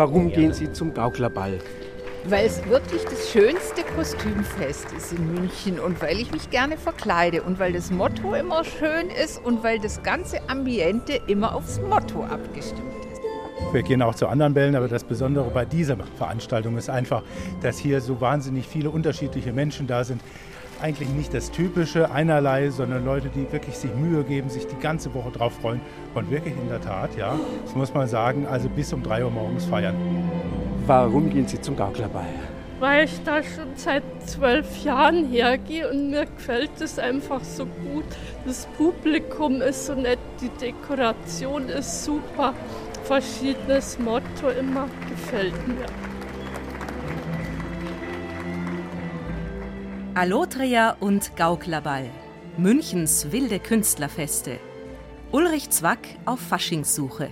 Warum gehen Sie zum Gauklerball? Weil es wirklich das schönste Kostümfest ist in München und weil ich mich gerne verkleide und weil das Motto immer schön ist und weil das ganze Ambiente immer aufs Motto abgestimmt ist. Wir gehen auch zu anderen Bällen, aber das Besondere bei dieser Veranstaltung ist einfach, dass hier so wahnsinnig viele unterschiedliche Menschen da sind. Eigentlich nicht das typische einerlei, sondern Leute, die wirklich sich Mühe geben, sich die ganze Woche drauf freuen und wirklich in der Tat, ja, das muss man sagen, also bis um drei Uhr morgens feiern. Warum gehen Sie zum Gauklerball? Weil ich da schon seit zwölf Jahren hergehe und mir gefällt es einfach so gut. Das Publikum ist so nett, die Dekoration ist super. Verschiedenes Motto immer gefällt mir. Allotria und Gauklerball. Münchens wilde Künstlerfeste. Ulrich Zwack auf Faschingssuche.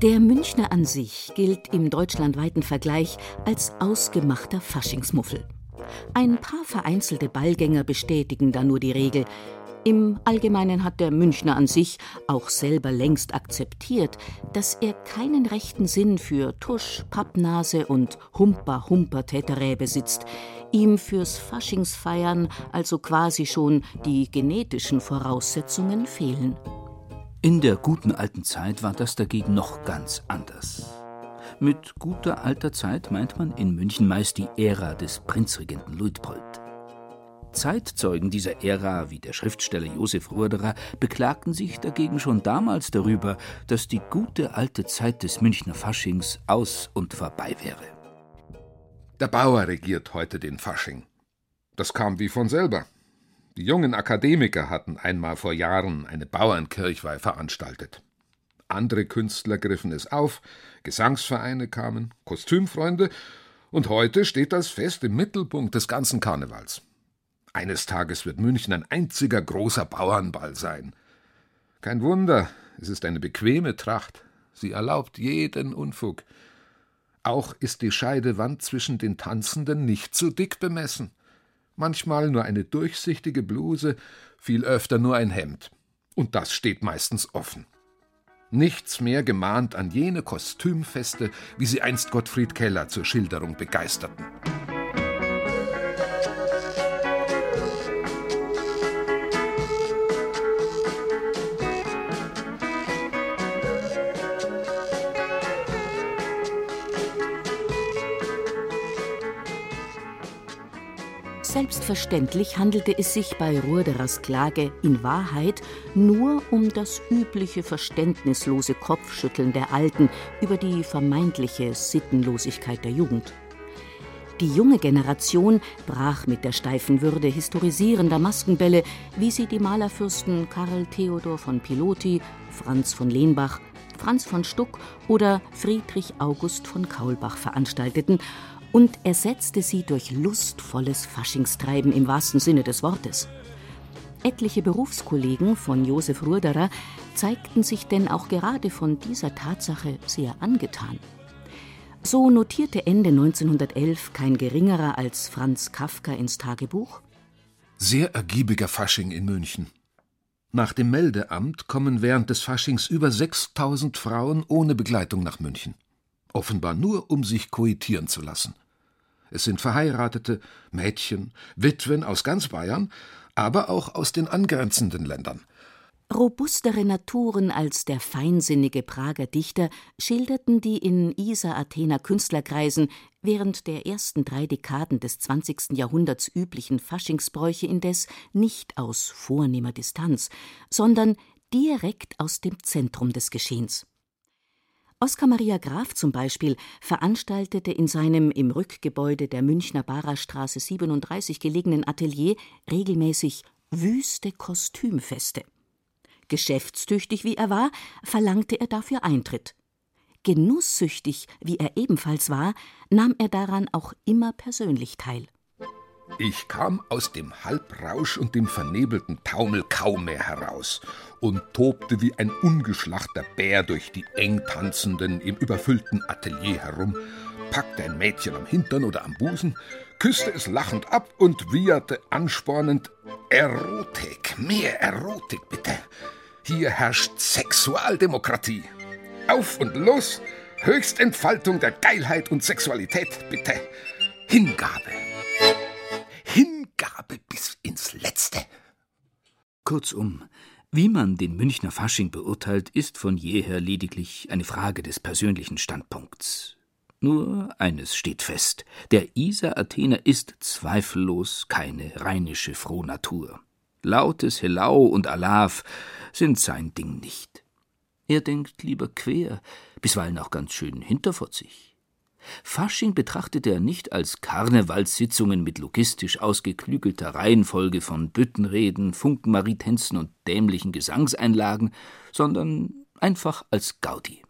Der Münchner an sich gilt im deutschlandweiten Vergleich als ausgemachter Faschingsmuffel. Ein paar vereinzelte Ballgänger bestätigen da nur die Regel. Im Allgemeinen hat der Münchner an sich auch selber längst akzeptiert, dass er keinen rechten Sinn für Tusch, Pappnase und Humper-Humper-Täterä besitzt, ihm fürs Faschingsfeiern also quasi schon die genetischen Voraussetzungen fehlen. In der guten alten Zeit war das dagegen noch ganz anders. Mit guter alter Zeit meint man in München meist die Ära des Prinzregenten Luitpold. Zeitzeugen dieser Ära, wie der Schriftsteller Josef Ruderer, beklagten sich dagegen schon damals darüber, dass die gute alte Zeit des Münchner Faschings aus und vorbei wäre. Der Bauer regiert heute den Fasching. Das kam wie von selber. Die jungen Akademiker hatten einmal vor Jahren eine Bauernkirchweih veranstaltet. Andere Künstler griffen es auf, Gesangsvereine kamen, Kostümfreunde, und heute steht das Fest im Mittelpunkt des ganzen Karnevals. Eines Tages wird München ein einziger großer Bauernball sein. Kein Wunder, es ist eine bequeme Tracht. Sie erlaubt jeden Unfug. Auch ist die Scheidewand zwischen den Tanzenden nicht zu dick bemessen manchmal nur eine durchsichtige Bluse, viel öfter nur ein Hemd. Und das steht meistens offen. Nichts mehr gemahnt an jene Kostümfeste, wie sie einst Gottfried Keller zur Schilderung begeisterten. Selbstverständlich handelte es sich bei Ruderers Klage in Wahrheit nur um das übliche verständnislose Kopfschütteln der Alten über die vermeintliche Sittenlosigkeit der Jugend. Die junge Generation brach mit der steifen Würde historisierender Maskenbälle, wie sie die Malerfürsten Karl Theodor von Piloty, Franz von Lehnbach, Franz von Stuck oder Friedrich August von Kaulbach veranstalteten und ersetzte sie durch lustvolles Faschingstreiben im wahrsten Sinne des Wortes. Etliche Berufskollegen von Josef Ruderer zeigten sich denn auch gerade von dieser Tatsache sehr angetan. So notierte Ende 1911 kein geringerer als Franz Kafka ins Tagebuch Sehr ergiebiger Fasching in München. Nach dem Meldeamt kommen während des Faschings über 6000 Frauen ohne Begleitung nach München. Offenbar nur, um sich koitieren zu lassen. Es sind Verheiratete, Mädchen, Witwen aus ganz Bayern, aber auch aus den angrenzenden Ländern. Robustere Naturen als der feinsinnige Prager Dichter schilderten die in Isar-Athener Künstlerkreisen während der ersten drei Dekaden des 20. Jahrhunderts üblichen Faschingsbräuche indes nicht aus vornehmer Distanz, sondern direkt aus dem Zentrum des Geschehens. Oskar Maria Graf zum Beispiel veranstaltete in seinem im Rückgebäude der Münchner Barerstraße 37 gelegenen Atelier regelmäßig wüste Kostümfeste. Geschäftstüchtig wie er war, verlangte er dafür Eintritt. Genusssüchtig wie er ebenfalls war, nahm er daran auch immer persönlich teil. Ich kam aus dem Halbrausch und dem vernebelten Taumel kaum mehr heraus und tobte wie ein ungeschlachter Bär durch die eng tanzenden, im überfüllten Atelier herum, packte ein Mädchen am Hintern oder am Busen, küsste es lachend ab und wieherte anspornend Erotik, mehr Erotik bitte. Hier herrscht Sexualdemokratie. Auf und los, Höchstentfaltung der Geilheit und Sexualität bitte. Hingabe. Hingabe bis ins Letzte. Kurzum, wie man den Münchner Fasching beurteilt, ist von jeher lediglich eine Frage des persönlichen Standpunkts. Nur eines steht fest: Der Isar Athener ist zweifellos keine rheinische Frohnatur. Lautes Helau und Alaf sind sein Ding nicht. Er denkt lieber quer, bisweilen auch ganz schön hinterfotzig. Fasching betrachtete er nicht als Karnevalssitzungen mit logistisch ausgeklügelter Reihenfolge von Büttenreden, Funkenmaritenzen und dämlichen Gesangseinlagen, sondern einfach als Gaudi.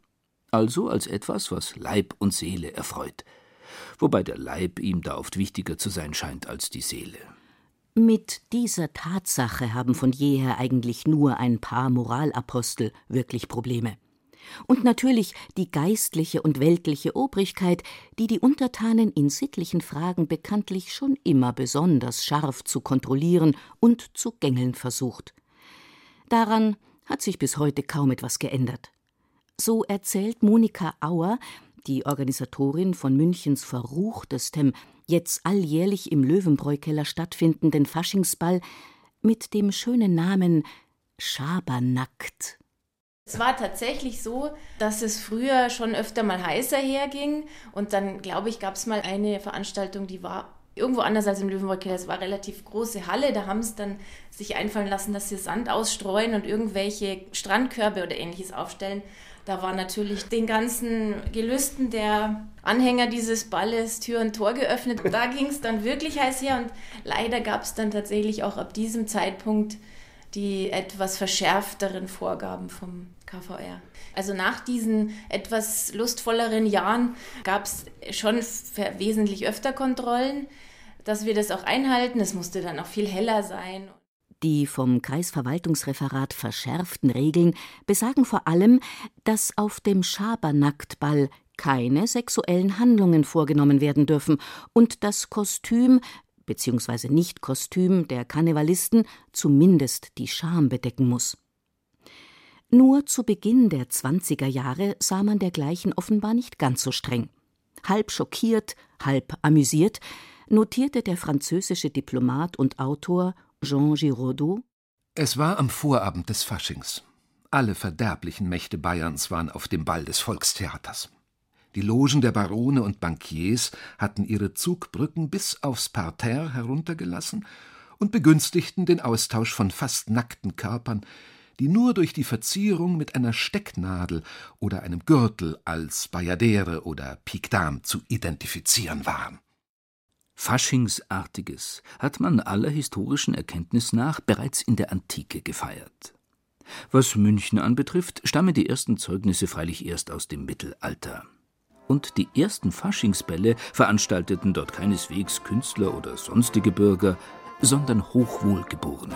Also als etwas, was Leib und Seele erfreut. Wobei der Leib ihm da oft wichtiger zu sein scheint als die Seele. Mit dieser Tatsache haben von jeher eigentlich nur ein paar Moralapostel wirklich Probleme. Und natürlich die geistliche und weltliche Obrigkeit, die die Untertanen in sittlichen Fragen bekanntlich schon immer besonders scharf zu kontrollieren und zu gängeln versucht. Daran hat sich bis heute kaum etwas geändert. So erzählt Monika Auer, die Organisatorin von Münchens verruchtestem, jetzt alljährlich im Löwenbräukeller stattfindenden Faschingsball mit dem schönen Namen Schabernackt. Es war tatsächlich so, dass es früher schon öfter mal heißer herging und dann, glaube ich, gab es mal eine Veranstaltung, die war irgendwo anders als im Löwenbräukeller. Es war eine relativ große Halle, da haben sie dann sich einfallen lassen, dass sie Sand ausstreuen und irgendwelche Strandkörbe oder ähnliches aufstellen. Da war natürlich den ganzen Gelüsten der Anhänger dieses Balles Tür und Tor geöffnet. Da ging es dann wirklich heiß her und leider gab es dann tatsächlich auch ab diesem Zeitpunkt die etwas verschärfteren Vorgaben vom KVR. Also nach diesen etwas lustvolleren Jahren gab es schon wesentlich öfter Kontrollen, dass wir das auch einhalten. Es musste dann auch viel heller sein. Die vom Kreisverwaltungsreferat verschärften Regeln besagen vor allem, dass auf dem Schabernacktball keine sexuellen Handlungen vorgenommen werden dürfen und das Kostüm bzw. Nicht-Kostüm der Karnevalisten zumindest die Scham bedecken muss. Nur zu Beginn der 20er Jahre sah man dergleichen offenbar nicht ganz so streng. Halb schockiert, halb amüsiert notierte der französische Diplomat und Autor Jean Giraudoux. Es war am Vorabend des Faschings. Alle verderblichen Mächte Bayerns waren auf dem Ball des Volkstheaters. Die Logen der Barone und Bankiers hatten ihre Zugbrücken bis aufs Parterre heruntergelassen und begünstigten den Austausch von fast nackten Körpern, die nur durch die Verzierung mit einer Stecknadel oder einem Gürtel als Bayadere oder Piquedame zu identifizieren waren. Faschingsartiges hat man aller historischen Erkenntnis nach bereits in der Antike gefeiert. Was München anbetrifft, stammen die ersten Zeugnisse freilich erst aus dem Mittelalter. Und die ersten Faschingsbälle veranstalteten dort keineswegs Künstler oder sonstige Bürger, sondern Hochwohlgeborene.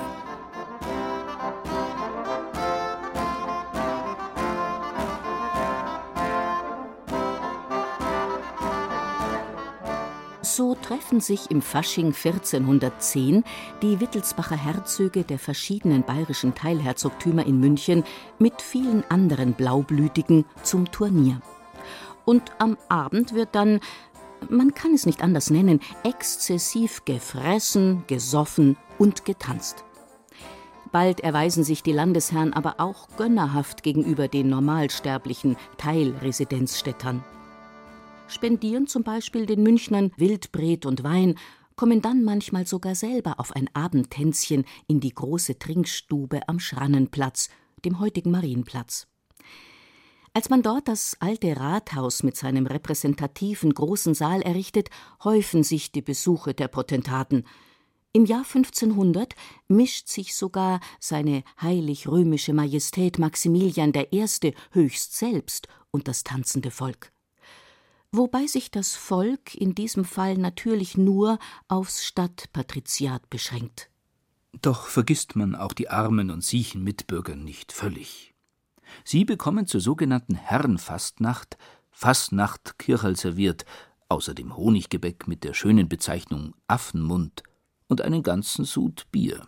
So treffen sich im Fasching 1410 die Wittelsbacher Herzöge der verschiedenen bayerischen Teilherzogtümer in München mit vielen anderen Blaublütigen zum Turnier. Und am Abend wird dann, man kann es nicht anders nennen, exzessiv gefressen, gesoffen und getanzt. Bald erweisen sich die Landesherren aber auch gönnerhaft gegenüber den normalsterblichen Teilresidenzstädtern spendieren zum Beispiel den Münchnern Wildbret und Wein, kommen dann manchmal sogar selber auf ein Abendtänzchen in die große Trinkstube am Schrannenplatz, dem heutigen Marienplatz. Als man dort das alte Rathaus mit seinem repräsentativen großen Saal errichtet, häufen sich die Besuche der Potentaten. Im Jahr 1500 mischt sich sogar seine heilig-römische Majestät Maximilian I. höchst selbst und das tanzende Volk wobei sich das Volk in diesem Fall natürlich nur aufs Stadtpatriziat beschränkt. Doch vergisst man auch die armen und siechen Mitbürger nicht völlig. Sie bekommen zur sogenannten Herrenfastnacht Fastnacht Kirchel serviert, außer dem Honiggebäck mit der schönen Bezeichnung Affenmund und einen ganzen Sud Bier.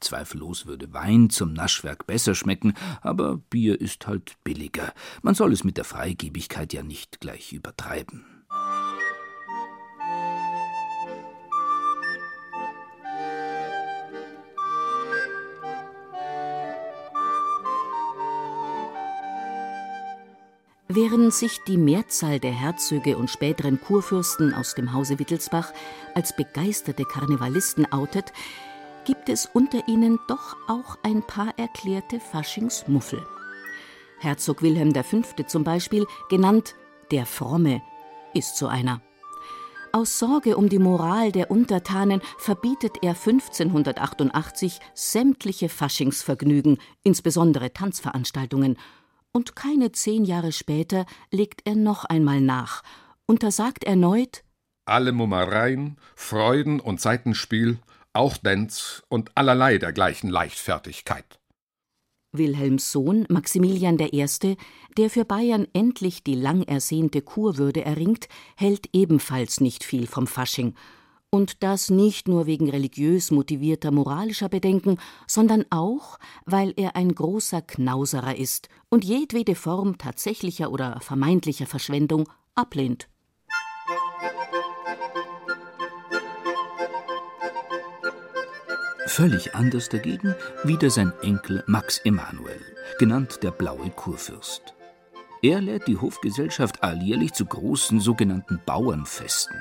Zweifellos würde Wein zum Naschwerk besser schmecken, aber Bier ist halt billiger. Man soll es mit der Freigebigkeit ja nicht gleich übertreiben. Während sich die Mehrzahl der Herzöge und späteren Kurfürsten aus dem Hause Wittelsbach als begeisterte Karnevalisten outet, gibt es unter ihnen doch auch ein paar erklärte Faschingsmuffel. Herzog Wilhelm V. zum Beispiel, genannt der Fromme, ist so einer. Aus Sorge um die Moral der Untertanen verbietet er 1588 sämtliche Faschingsvergnügen, insbesondere Tanzveranstaltungen, und keine zehn Jahre später legt er noch einmal nach, untersagt erneut alle Mummereien, Freuden und Seitenspiel, auch Dänz und allerlei dergleichen Leichtfertigkeit. Wilhelms Sohn Maximilian I., der für Bayern endlich die lang ersehnte Kurwürde erringt, hält ebenfalls nicht viel vom Fasching und das nicht nur wegen religiös motivierter moralischer Bedenken, sondern auch, weil er ein großer Knauserer ist und jedwede Form tatsächlicher oder vermeintlicher Verschwendung ablehnt. Völlig anders dagegen wieder sein Enkel Max Emanuel, genannt der Blaue Kurfürst. Er lädt die Hofgesellschaft alljährlich zu großen sogenannten Bauernfesten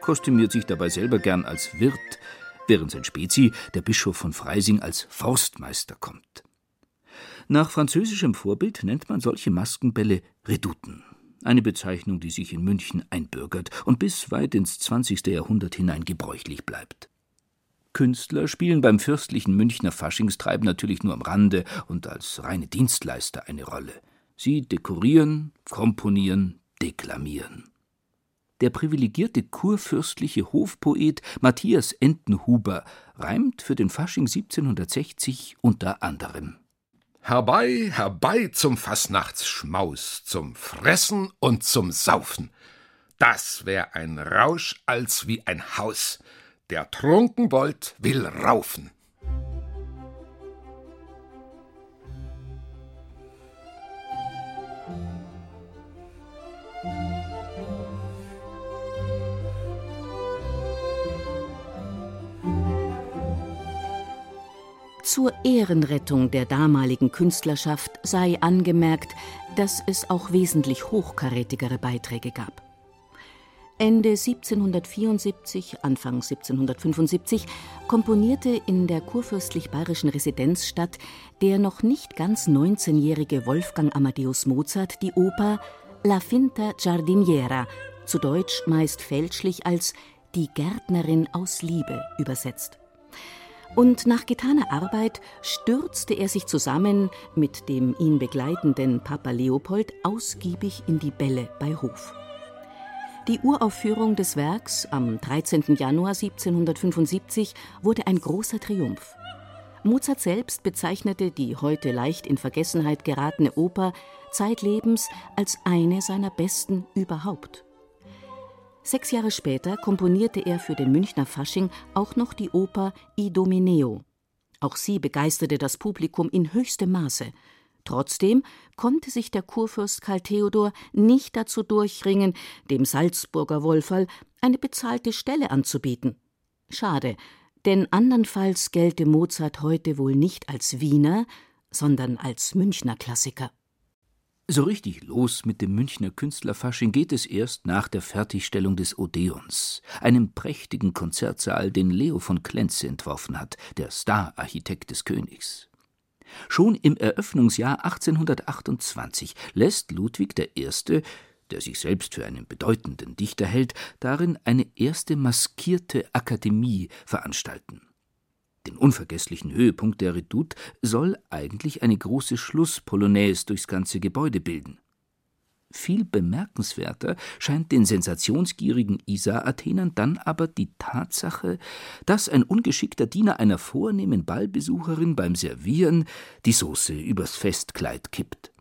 kostümiert sich dabei selber gern als Wirt, während sein Spezi, der Bischof von Freising, als Forstmeister kommt. Nach französischem Vorbild nennt man solche Maskenbälle Redouten, eine Bezeichnung, die sich in München einbürgert und bis weit ins 20. Jahrhundert hinein gebräuchlich bleibt. Künstler spielen beim fürstlichen Münchner Faschingstreib natürlich nur am Rande und als reine Dienstleister eine Rolle. Sie dekorieren, komponieren, deklamieren. Der privilegierte kurfürstliche Hofpoet Matthias Entenhuber reimt für den Fasching 1760 unter anderem Herbei, herbei zum Fastnachtsschmaus, zum Fressen und zum Saufen. Das wär ein Rausch als wie ein Haus. Der Trunkenbold will raufen. Zur Ehrenrettung der damaligen Künstlerschaft sei angemerkt, dass es auch wesentlich hochkarätigere Beiträge gab. Ende 1774, Anfang 1775 komponierte in der kurfürstlich-bayerischen Residenzstadt der noch nicht ganz 19-jährige Wolfgang Amadeus Mozart die Oper La Finta Giardiniera, zu Deutsch meist fälschlich als Die Gärtnerin aus Liebe übersetzt und nach getaner Arbeit stürzte er sich zusammen mit dem ihn begleitenden Papa Leopold ausgiebig in die Bälle bei Hof. Die Uraufführung des Werks am 13. Januar 1775 wurde ein großer Triumph. Mozart selbst bezeichnete die heute leicht in Vergessenheit geratene Oper zeitlebens als eine seiner besten überhaupt. Sechs Jahre später komponierte er für den Münchner Fasching auch noch die Oper Idomeneo. Auch sie begeisterte das Publikum in höchstem Maße. Trotzdem konnte sich der Kurfürst Karl Theodor nicht dazu durchringen, dem Salzburger Wolferl eine bezahlte Stelle anzubieten. Schade, denn andernfalls gelte Mozart heute wohl nicht als Wiener, sondern als Münchner Klassiker. So richtig los mit dem Münchner Künstlerfasching geht es erst nach der Fertigstellung des Odeons, einem prächtigen Konzertsaal, den Leo von Klenze entworfen hat, der Stararchitekt des Königs. Schon im Eröffnungsjahr 1828 lässt Ludwig I., der sich selbst für einen bedeutenden Dichter hält, darin eine erste maskierte Akademie veranstalten. Den unvergesslichen Höhepunkt der Redoute soll eigentlich eine große Schlusspolonaise durchs ganze Gebäude bilden. Viel bemerkenswerter scheint den sensationsgierigen Isar-Athenern dann aber die Tatsache, dass ein ungeschickter Diener einer vornehmen Ballbesucherin beim Servieren die Sauce übers Festkleid kippt.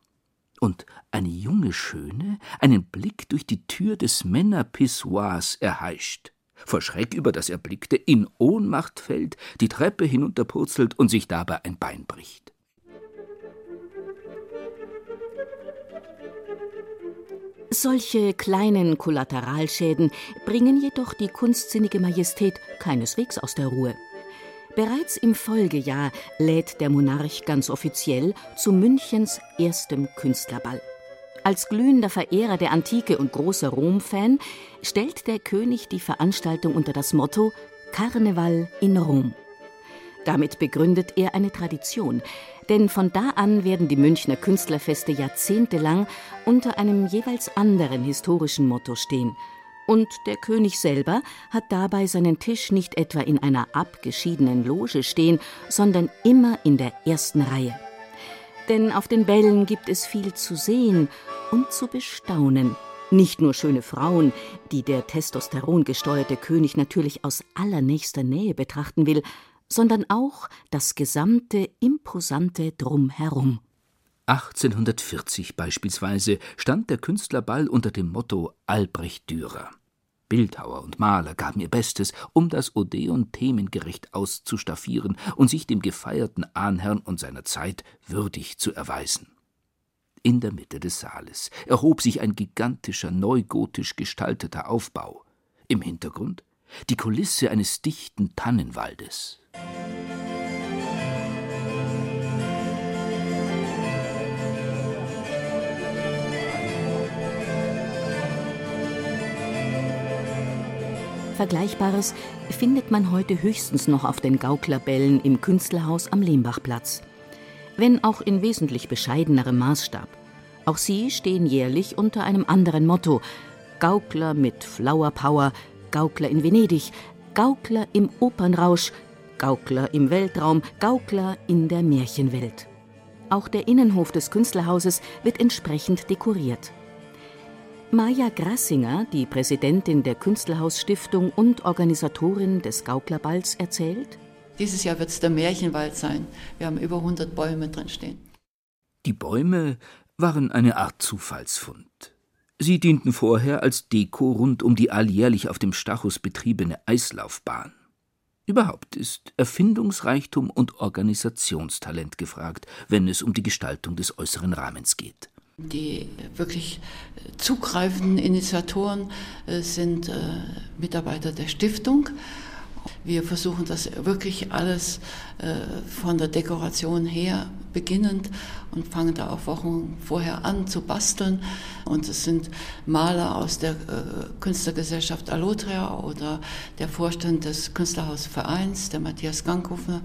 und eine junge Schöne einen Blick durch die Tür des Männerpissoirs erheischt, vor Schreck über das Erblickte in Ohnmacht fällt, die Treppe hinunterpurzelt und sich dabei ein Bein bricht. Solche kleinen Kollateralschäden bringen jedoch die kunstsinnige Majestät keineswegs aus der Ruhe. Bereits im Folgejahr lädt der Monarch ganz offiziell zu Münchens erstem Künstlerball. Als glühender Verehrer der Antike und großer Rom-Fan stellt der König die Veranstaltung unter das Motto Karneval in Rom. Damit begründet er eine Tradition, denn von da an werden die Münchner Künstlerfeste jahrzehntelang unter einem jeweils anderen historischen Motto stehen und der König selber hat dabei seinen Tisch nicht etwa in einer abgeschiedenen Loge stehen, sondern immer in der ersten Reihe. Denn auf den Bällen gibt es viel zu sehen und zu bestaunen. Nicht nur schöne Frauen, die der testosterongesteuerte König natürlich aus allernächster Nähe betrachten will, sondern auch das gesamte imposante Drumherum. 1840 beispielsweise stand der Künstlerball unter dem Motto Albrecht Dürer. Bildhauer und Maler gaben ihr Bestes, um das Odeon themengerecht auszustaffieren und sich dem gefeierten Ahnherrn und seiner Zeit würdig zu erweisen. In der Mitte des Saales erhob sich ein gigantischer, neugotisch gestalteter Aufbau. Im Hintergrund die Kulisse eines dichten Tannenwaldes. Vergleichbares findet man heute höchstens noch auf den Gauklerbällen im Künstlerhaus am Lehmbachplatz. Wenn auch in wesentlich bescheidenerem Maßstab. Auch sie stehen jährlich unter einem anderen Motto: Gaukler mit Flower Power, Gaukler in Venedig, Gaukler im Opernrausch, Gaukler im Weltraum, Gaukler in der Märchenwelt. Auch der Innenhof des Künstlerhauses wird entsprechend dekoriert. Maja Grassinger, die Präsidentin der Künstlerhausstiftung und Organisatorin des Gauklerballs, erzählt: Dieses Jahr wird es der Märchenwald sein. Wir haben über 100 Bäume drin stehen. Die Bäume waren eine Art Zufallsfund. Sie dienten vorher als Deko rund um die alljährlich auf dem Stachus betriebene Eislaufbahn. Überhaupt ist Erfindungsreichtum und Organisationstalent gefragt, wenn es um die Gestaltung des äußeren Rahmens geht. Die wirklich zugreifenden Initiatoren äh, sind äh, Mitarbeiter der Stiftung. Wir versuchen das wirklich alles äh, von der Dekoration her beginnend und fangen da auch Wochen vorher an zu basteln. Und es sind Maler aus der Künstlergesellschaft Alotria oder der Vorstand des Künstlerhausvereins, der Matthias Ganghofer,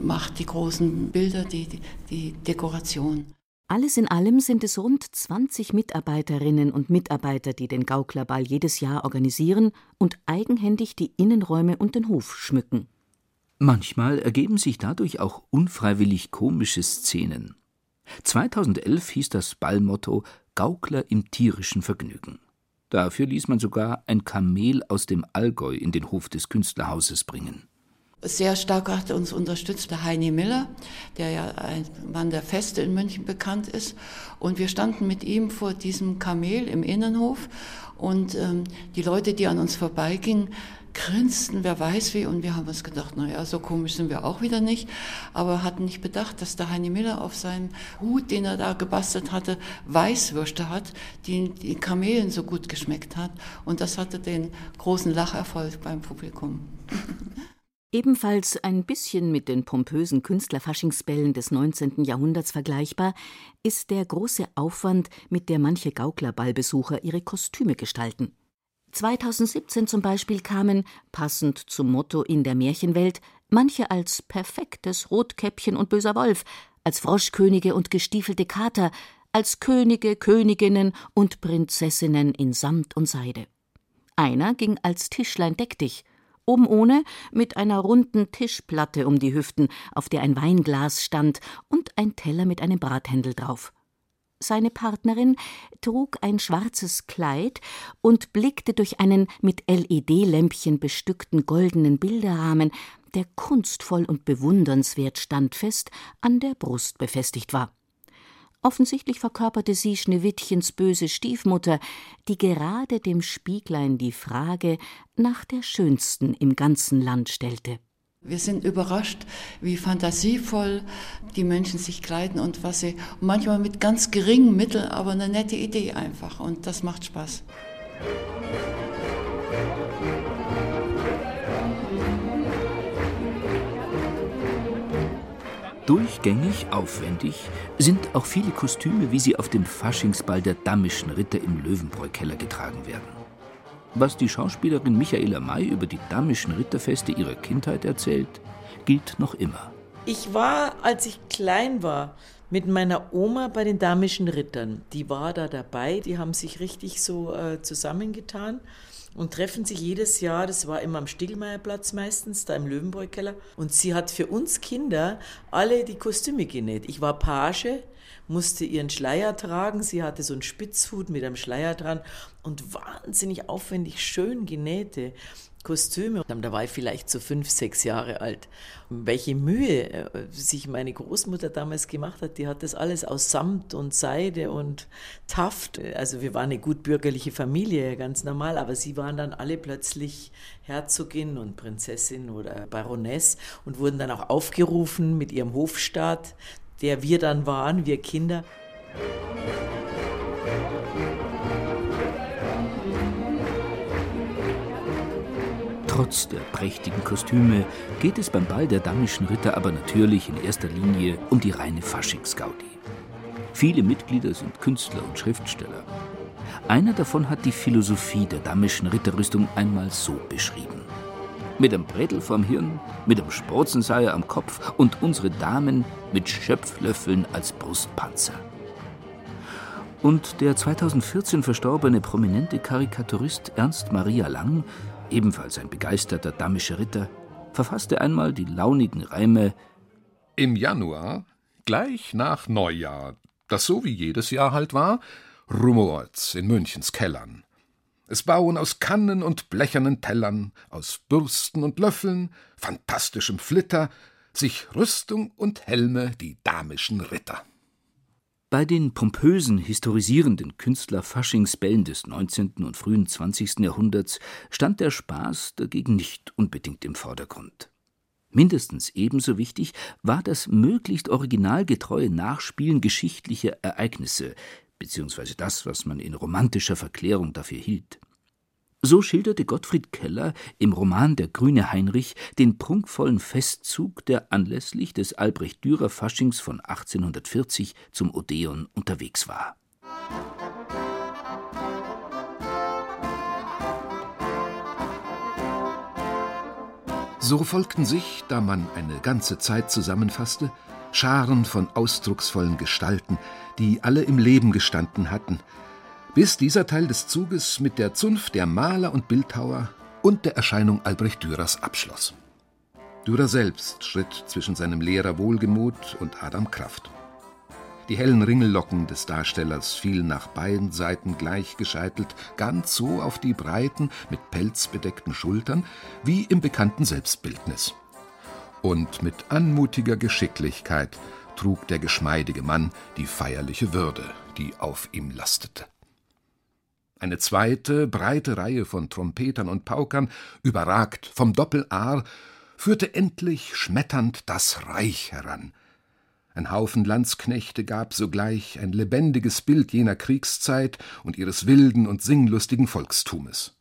macht die großen Bilder, die, die Dekoration. Alles in allem sind es rund 20 Mitarbeiterinnen und Mitarbeiter, die den Gauklerball jedes Jahr organisieren und eigenhändig die Innenräume und den Hof schmücken. Manchmal ergeben sich dadurch auch unfreiwillig komische Szenen. 2011 hieß das Ballmotto Gaukler im tierischen Vergnügen. Dafür ließ man sogar ein Kamel aus dem Allgäu in den Hof des Künstlerhauses bringen. Sehr stark hat uns unterstützt der Heini Miller, der ja ein Mann der Feste in München bekannt ist. Und wir standen mit ihm vor diesem Kamel im Innenhof und ähm, die Leute, die an uns vorbeigingen, grinsten, wer weiß wie, und wir haben uns gedacht, naja, so komisch sind wir auch wieder nicht, aber hatten nicht bedacht, dass der Heini Miller auf seinem Hut, den er da gebastelt hatte, Weißwürste hat, die den Kamelen so gut geschmeckt hat, und das hatte den großen Lacherfolg beim Publikum. Ebenfalls ein bisschen mit den pompösen Künstlerfaschingsbällen des 19. Jahrhunderts vergleichbar ist der große Aufwand, mit der manche Gauklerballbesucher ihre Kostüme gestalten. 2017 zum Beispiel kamen, passend zum Motto in der Märchenwelt, manche als perfektes Rotkäppchen und böser Wolf, als Froschkönige und gestiefelte Kater, als Könige, Königinnen und Prinzessinnen in Samt und Seide. Einer ging als Tischlein deck dich, oben ohne, mit einer runden Tischplatte um die Hüften, auf der ein Weinglas stand und ein Teller mit einem Brathändel drauf. Seine Partnerin trug ein schwarzes Kleid und blickte durch einen mit LED-Lämpchen bestückten goldenen Bilderrahmen, der kunstvoll und bewundernswert standfest an der Brust befestigt war. Offensichtlich verkörperte sie Schneewittchens böse Stiefmutter, die gerade dem Spieglein die Frage nach der schönsten im ganzen Land stellte. Wir sind überrascht, wie fantasievoll die Menschen sich kleiden und was sie manchmal mit ganz geringen Mitteln, aber eine nette Idee einfach und das macht Spaß. Durchgängig aufwendig sind auch viele Kostüme, wie sie auf dem Faschingsball der Dammischen Ritter im Löwenbräu-Keller getragen werden. Was die Schauspielerin Michaela May über die Dammischen Ritterfeste ihrer Kindheit erzählt, gilt noch immer. Ich war, als ich klein war, mit meiner Oma bei den Damischen Rittern. Die war da dabei, die haben sich richtig so äh, zusammengetan und treffen sich jedes Jahr, das war immer am Stiegelmeierplatz meistens, da im Löwenbräu-Keller. Und sie hat für uns Kinder alle die Kostüme genäht. Ich war Page, musste ihren Schleier tragen. Sie hatte so einen Spitzhut mit einem Schleier dran und wahnsinnig aufwendig schön genähte. Kostüme. Da war ich vielleicht so fünf, sechs Jahre alt. Welche Mühe äh, sich meine Großmutter damals gemacht hat, die hat das alles aus Samt und Seide und Taft. Also wir waren eine gut bürgerliche Familie, ganz normal, aber sie waren dann alle plötzlich Herzogin und Prinzessin oder Baroness und wurden dann auch aufgerufen mit ihrem Hofstaat, der wir dann waren, wir Kinder. Trotz der prächtigen Kostüme geht es beim Ball der Dammischen Ritter aber natürlich in erster Linie um die reine Faschingsgaudi. Viele Mitglieder sind Künstler und Schriftsteller. Einer davon hat die Philosophie der Dammischen Ritterrüstung einmal so beschrieben. Mit einem Brettel vorm Hirn, mit einem Sprotzenseier am Kopf und unsere Damen mit Schöpflöffeln als Brustpanzer. Und der 2014 verstorbene prominente Karikaturist Ernst Maria Lang ebenfalls ein begeisterter dammischer Ritter, verfasste einmal die launigen Reime Im Januar, gleich nach Neujahr, das so wie jedes Jahr halt war, rumort's in Münchens Kellern. Es bauen aus Kannen und blechernen Tellern, aus Bürsten und Löffeln, fantastischem Flitter, sich Rüstung und Helme die damischen Ritter. Bei den pompösen, historisierenden Künstler-Faschingsbällen des 19. und frühen 20. Jahrhunderts stand der Spaß dagegen nicht unbedingt im Vordergrund. Mindestens ebenso wichtig war das möglichst originalgetreue Nachspielen geschichtlicher Ereignisse, beziehungsweise das, was man in romantischer Verklärung dafür hielt. So schilderte Gottfried Keller im Roman Der grüne Heinrich den prunkvollen Festzug, der anlässlich des Albrecht Dürer Faschings von 1840 zum Odeon unterwegs war. So folgten sich, da man eine ganze Zeit zusammenfasste, Scharen von ausdrucksvollen Gestalten, die alle im Leben gestanden hatten, bis dieser Teil des Zuges mit der Zunft der Maler und Bildhauer und der Erscheinung Albrecht Dürers abschloss. Dürer selbst schritt zwischen seinem Lehrer Wohlgemut und Adam Kraft. Die hellen Ringellocken des Darstellers fielen nach beiden Seiten gleich gescheitelt ganz so auf die breiten, mit Pelz bedeckten Schultern wie im bekannten Selbstbildnis. Und mit anmutiger Geschicklichkeit trug der geschmeidige Mann die feierliche Würde, die auf ihm lastete. Eine zweite, breite Reihe von Trompetern und Paukern, überragt vom Doppel-Aar, führte endlich schmetternd das Reich heran. Ein Haufen Landsknechte gab sogleich ein lebendiges Bild jener Kriegszeit und ihres wilden und singlustigen Volkstumes.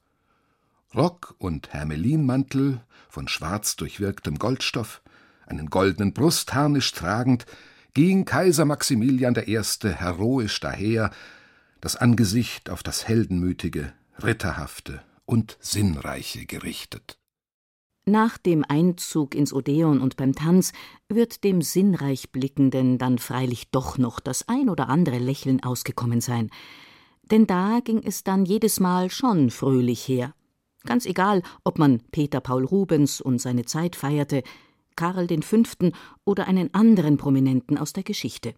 Rock und Hermelinmantel von schwarz durchwirktem Goldstoff, einen goldenen Brustharnisch tragend, ging Kaiser Maximilian I. heroisch daher, das Angesicht auf das Heldenmütige, Ritterhafte und Sinnreiche gerichtet. Nach dem Einzug ins Odeon und beim Tanz wird dem sinnreich Blickenden dann freilich doch noch das ein oder andere Lächeln ausgekommen sein. Denn da ging es dann jedes Mal schon fröhlich her. Ganz egal, ob man Peter Paul Rubens und seine Zeit feierte, Karl V. oder einen anderen Prominenten aus der Geschichte.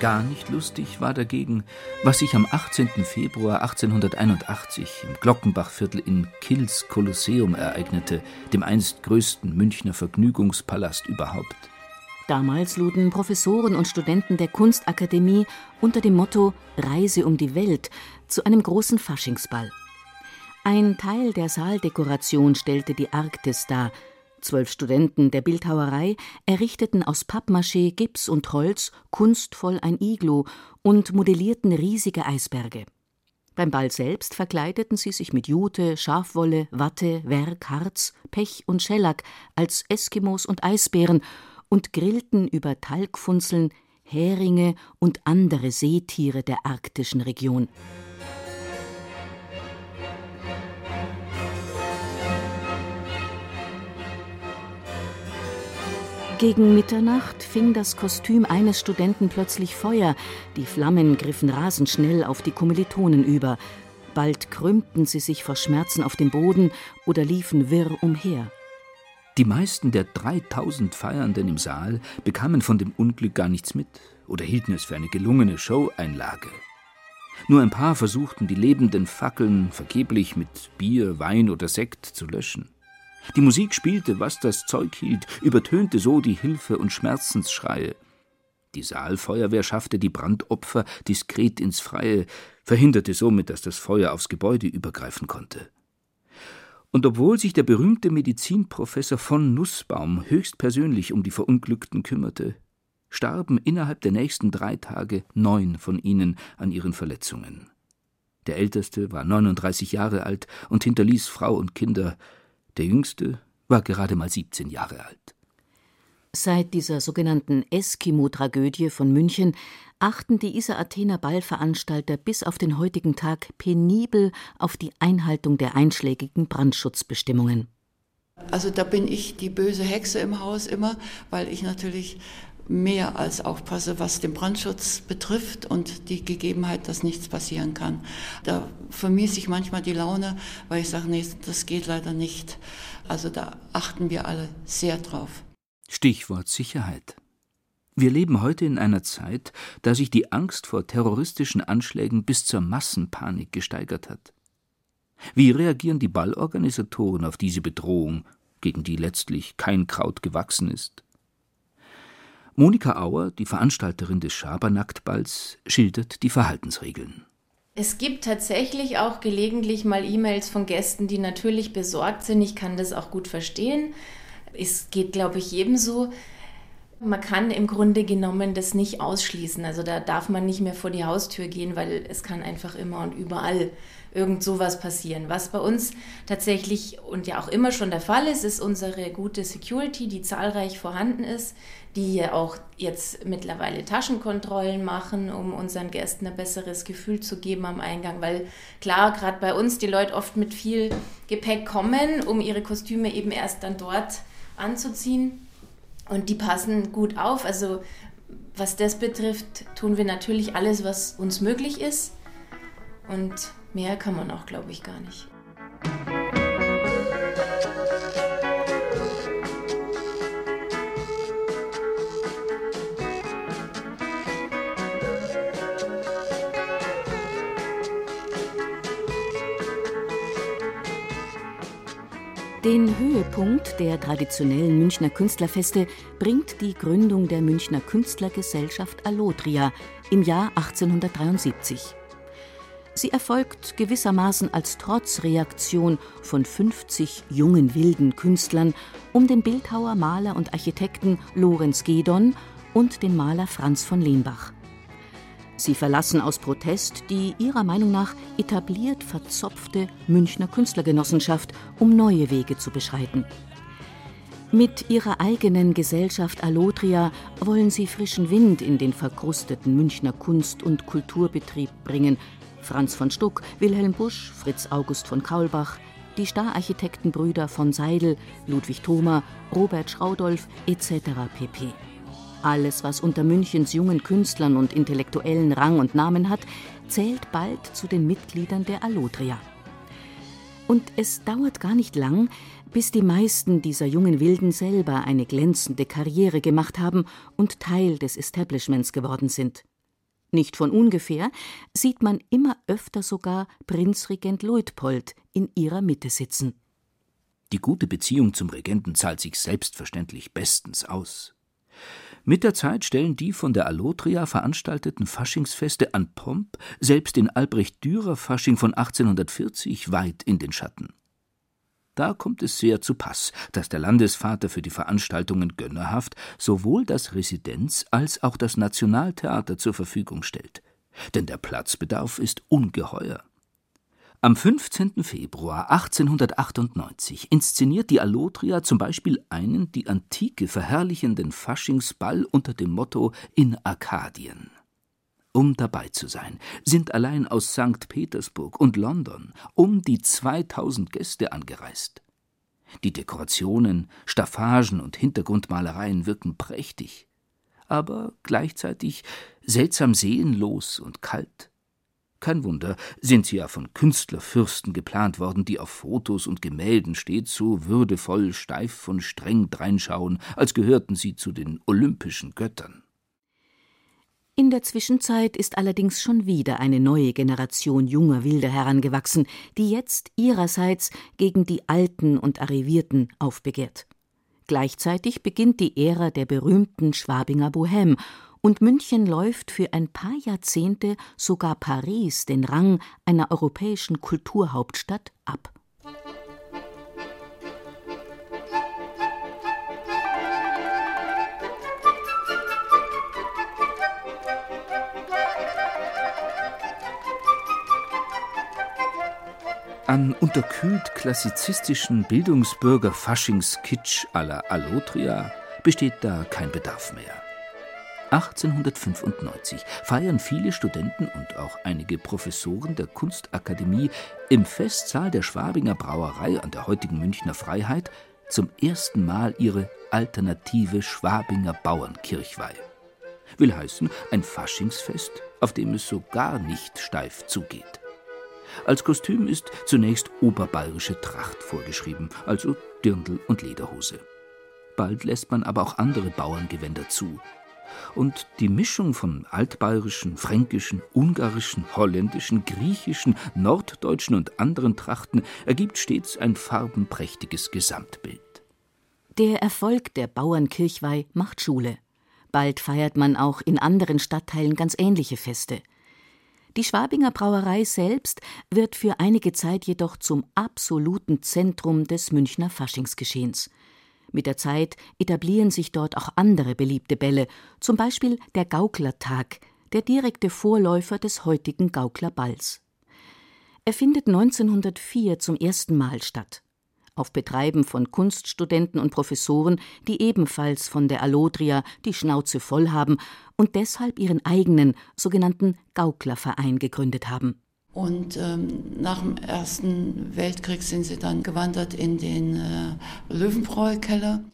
Gar nicht lustig war dagegen, was sich am 18. Februar 1881 im Glockenbachviertel in Kills Kolosseum ereignete, dem einst größten Münchner Vergnügungspalast überhaupt. Damals luden Professoren und Studenten der Kunstakademie unter dem Motto Reise um die Welt zu einem großen Faschingsball. Ein Teil der Saaldekoration stellte die Arktis dar, Zwölf Studenten der Bildhauerei errichteten aus Pappmaché, Gips und Holz kunstvoll ein Iglu und modellierten riesige Eisberge. Beim Ball selbst verkleideten sie sich mit Jute, Schafwolle, Watte, Werk, Harz, Pech und Schellack als Eskimos und Eisbären und grillten über Talgfunzeln Heringe und andere Seetiere der arktischen Region. Gegen Mitternacht fing das Kostüm eines Studenten plötzlich Feuer, die Flammen griffen rasend schnell auf die Kommilitonen über, bald krümmten sie sich vor Schmerzen auf dem Boden oder liefen wirr umher. Die meisten der 3000 Feiernden im Saal bekamen von dem Unglück gar nichts mit oder hielten es für eine gelungene Show-Einlage. Nur ein paar versuchten, die lebenden Fackeln vergeblich mit Bier, Wein oder Sekt zu löschen. Die Musik spielte, was das Zeug hielt, übertönte so die Hilfe- und Schmerzensschreie. Die Saalfeuerwehr schaffte die Brandopfer diskret ins Freie, verhinderte somit, dass das Feuer aufs Gebäude übergreifen konnte. Und obwohl sich der berühmte Medizinprofessor von Nussbaum höchstpersönlich um die Verunglückten kümmerte, starben innerhalb der nächsten drei Tage neun von ihnen an ihren Verletzungen. Der älteste war 39 Jahre alt und hinterließ Frau und Kinder, der jüngste war gerade mal 17 Jahre alt. Seit dieser sogenannten Eskimo-Tragödie von München achten die Isar-Athener Ballveranstalter bis auf den heutigen Tag penibel auf die Einhaltung der einschlägigen Brandschutzbestimmungen. Also da bin ich die böse Hexe im Haus immer, weil ich natürlich mehr als aufpasse, was den Brandschutz betrifft und die Gegebenheit, dass nichts passieren kann. Da vermisse ich manchmal die Laune, weil ich sage, nee, das geht leider nicht. Also da achten wir alle sehr drauf. Stichwort Sicherheit. Wir leben heute in einer Zeit, da sich die Angst vor terroristischen Anschlägen bis zur Massenpanik gesteigert hat. Wie reagieren die Ballorganisatoren auf diese Bedrohung, gegen die letztlich kein Kraut gewachsen ist? Monika Auer, die Veranstalterin des Schabernacktballs, schildert die Verhaltensregeln. Es gibt tatsächlich auch gelegentlich mal E-Mails von Gästen, die natürlich besorgt sind. Ich kann das auch gut verstehen. Es geht, glaube ich, jedem so. Man kann im Grunde genommen das nicht ausschließen. Also da darf man nicht mehr vor die Haustür gehen, weil es kann einfach immer und überall irgend sowas passieren. Was bei uns tatsächlich und ja auch immer schon der Fall ist, ist unsere gute Security, die zahlreich vorhanden ist, die ja auch jetzt mittlerweile Taschenkontrollen machen, um unseren Gästen ein besseres Gefühl zu geben am Eingang, weil klar, gerade bei uns die Leute oft mit viel Gepäck kommen, um ihre Kostüme eben erst dann dort anzuziehen und die passen gut auf. Also was das betrifft, tun wir natürlich alles, was uns möglich ist und mehr kann man auch, glaube ich, gar nicht. Den Höhepunkt der traditionellen Münchner Künstlerfeste bringt die Gründung der Münchner Künstlergesellschaft Allotria im Jahr 1873. Sie erfolgt gewissermaßen als Trotzreaktion von 50 jungen wilden Künstlern um den Bildhauer, Maler und Architekten Lorenz Gedon und den Maler Franz von Lehmbach. Sie verlassen aus Protest die ihrer Meinung nach etabliert verzopfte Münchner Künstlergenossenschaft, um neue Wege zu beschreiten. Mit ihrer eigenen Gesellschaft Allotria wollen sie frischen Wind in den verkrusteten Münchner Kunst- und Kulturbetrieb bringen. Franz von Stuck, Wilhelm Busch, Fritz August von Kaulbach, die Stararchitektenbrüder von Seidel, Ludwig Thoma, Robert Schraudolf etc. pp. Alles, was unter Münchens jungen Künstlern und Intellektuellen Rang und Namen hat, zählt bald zu den Mitgliedern der Allotria. Und es dauert gar nicht lang, bis die meisten dieser jungen Wilden selber eine glänzende Karriere gemacht haben und Teil des Establishments geworden sind. Nicht von ungefähr sieht man immer öfter sogar Prinzregent Luitpold in ihrer Mitte sitzen. Die gute Beziehung zum Regenten zahlt sich selbstverständlich bestens aus. Mit der Zeit stellen die von der Allotria veranstalteten Faschingsfeste an Pomp selbst den Albrecht Dürer Fasching von 1840 weit in den Schatten. Da kommt es sehr zu Pass, dass der Landesvater für die Veranstaltungen gönnerhaft sowohl das Residenz als auch das Nationaltheater zur Verfügung stellt. Denn der Platzbedarf ist ungeheuer. Am 15. Februar 1898 inszeniert die Allotria zum Beispiel einen die Antike verherrlichenden Faschingsball unter dem Motto In Arkadien um dabei zu sein, sind allein aus St. Petersburg und London um die 2000 Gäste angereist. Die Dekorationen, Staffagen und Hintergrundmalereien wirken prächtig, aber gleichzeitig seltsam seelenlos und kalt. Kein Wunder, sind sie ja von Künstlerfürsten geplant worden, die auf Fotos und Gemälden stets so würdevoll, steif und streng dreinschauen, als gehörten sie zu den olympischen Göttern. In der Zwischenzeit ist allerdings schon wieder eine neue Generation junger Wilder herangewachsen, die jetzt ihrerseits gegen die Alten und Arrivierten aufbegehrt. Gleichzeitig beginnt die Ära der berühmten Schwabinger Bohème und München läuft für ein paar Jahrzehnte sogar Paris den Rang einer europäischen Kulturhauptstadt ab. An unterkühlt klassizistischen Bildungsbürger-Faschingskitsch à la Allotria besteht da kein Bedarf mehr. 1895 feiern viele Studenten und auch einige Professoren der Kunstakademie im Festsaal der Schwabinger Brauerei an der heutigen Münchner Freiheit zum ersten Mal ihre alternative Schwabinger Bauernkirchweih. Will heißen, ein Faschingsfest, auf dem es so gar nicht steif zugeht. Als Kostüm ist zunächst oberbayerische Tracht vorgeschrieben, also Dirndl und Lederhose. Bald lässt man aber auch andere Bauerngewänder zu. Und die Mischung von altbayerischen, fränkischen, ungarischen, holländischen, griechischen, norddeutschen und anderen Trachten ergibt stets ein farbenprächtiges Gesamtbild. Der Erfolg der Bauernkirchweih macht Schule. Bald feiert man auch in anderen Stadtteilen ganz ähnliche Feste. Die Schwabinger Brauerei selbst wird für einige Zeit jedoch zum absoluten Zentrum des Münchner Faschingsgeschehens. Mit der Zeit etablieren sich dort auch andere beliebte Bälle, zum Beispiel der Gauklertag, der direkte Vorläufer des heutigen Gauklerballs. Er findet 1904 zum ersten Mal statt auf Betreiben von Kunststudenten und Professoren, die ebenfalls von der Allodria die Schnauze voll haben und deshalb ihren eigenen sogenannten Gauklerverein gegründet haben. Und ähm, nach dem Ersten Weltkrieg sind sie dann gewandert in den äh, Löwenbräu-Keller.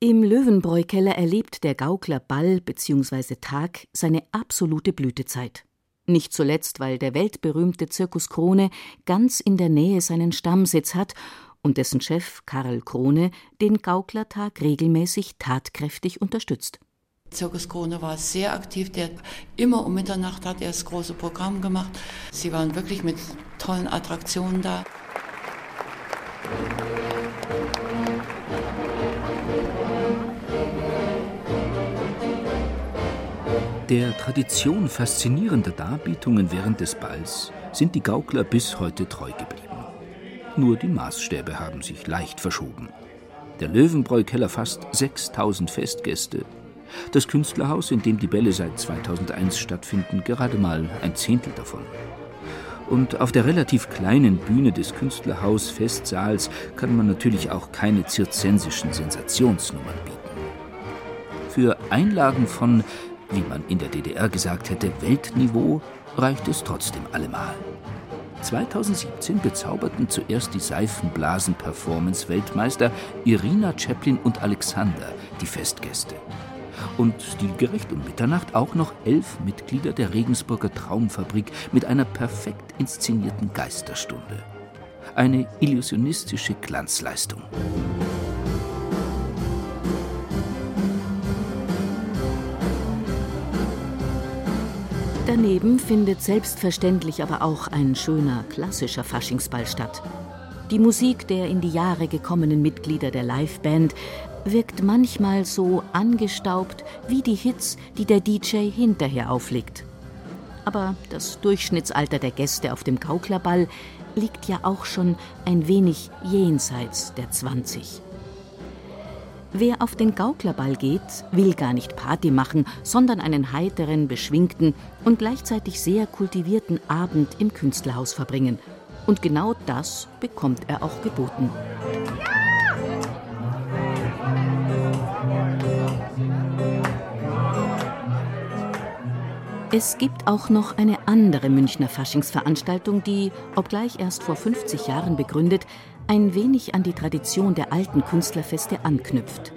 Im Löwenbräu-Keller erlebt der Gaukler Ball bzw. Tag seine absolute Blütezeit. Nicht zuletzt, weil der weltberühmte Zirkus Krone ganz in der Nähe seinen Stammsitz hat und dessen Chef Karl Krone den Gauklertag regelmäßig tatkräftig unterstützt. Zirkus Krone war sehr aktiv, der immer um Mitternacht hat er das große Programm gemacht. Sie waren wirklich mit tollen Attraktionen da. Der Tradition faszinierender Darbietungen während des Balls sind die Gaukler bis heute treu geblieben. Nur die Maßstäbe haben sich leicht verschoben. Der Löwenbräu-Keller fasst 6000 Festgäste. Das Künstlerhaus, in dem die Bälle seit 2001 stattfinden, gerade mal ein Zehntel davon. Und auf der relativ kleinen Bühne des Künstlerhaus-Festsaals kann man natürlich auch keine zirzensischen Sensationsnummern bieten. Für Einlagen von, wie man in der DDR gesagt hätte, Weltniveau reicht es trotzdem allemal. 2017 bezauberten zuerst die Seifenblasen-Performance-Weltmeister Irina Chaplin und Alexander die Festgäste. Und die gerecht um Mitternacht auch noch elf Mitglieder der Regensburger Traumfabrik mit einer perfekt inszenierten Geisterstunde. Eine illusionistische Glanzleistung. Daneben findet selbstverständlich aber auch ein schöner klassischer Faschingsball statt. Die Musik der in die Jahre gekommenen Mitglieder der Liveband wirkt manchmal so angestaubt wie die Hits, die der DJ hinterher auflegt. Aber das Durchschnittsalter der Gäste auf dem Gauklerball liegt ja auch schon ein wenig jenseits der 20. Wer auf den Gauklerball geht, will gar nicht Party machen, sondern einen heiteren, beschwingten und gleichzeitig sehr kultivierten Abend im Künstlerhaus verbringen. Und genau das bekommt er auch geboten. Es gibt auch noch eine andere Münchner Faschingsveranstaltung, die, obgleich erst vor 50 Jahren begründet, ein wenig an die Tradition der alten Künstlerfeste anknüpft.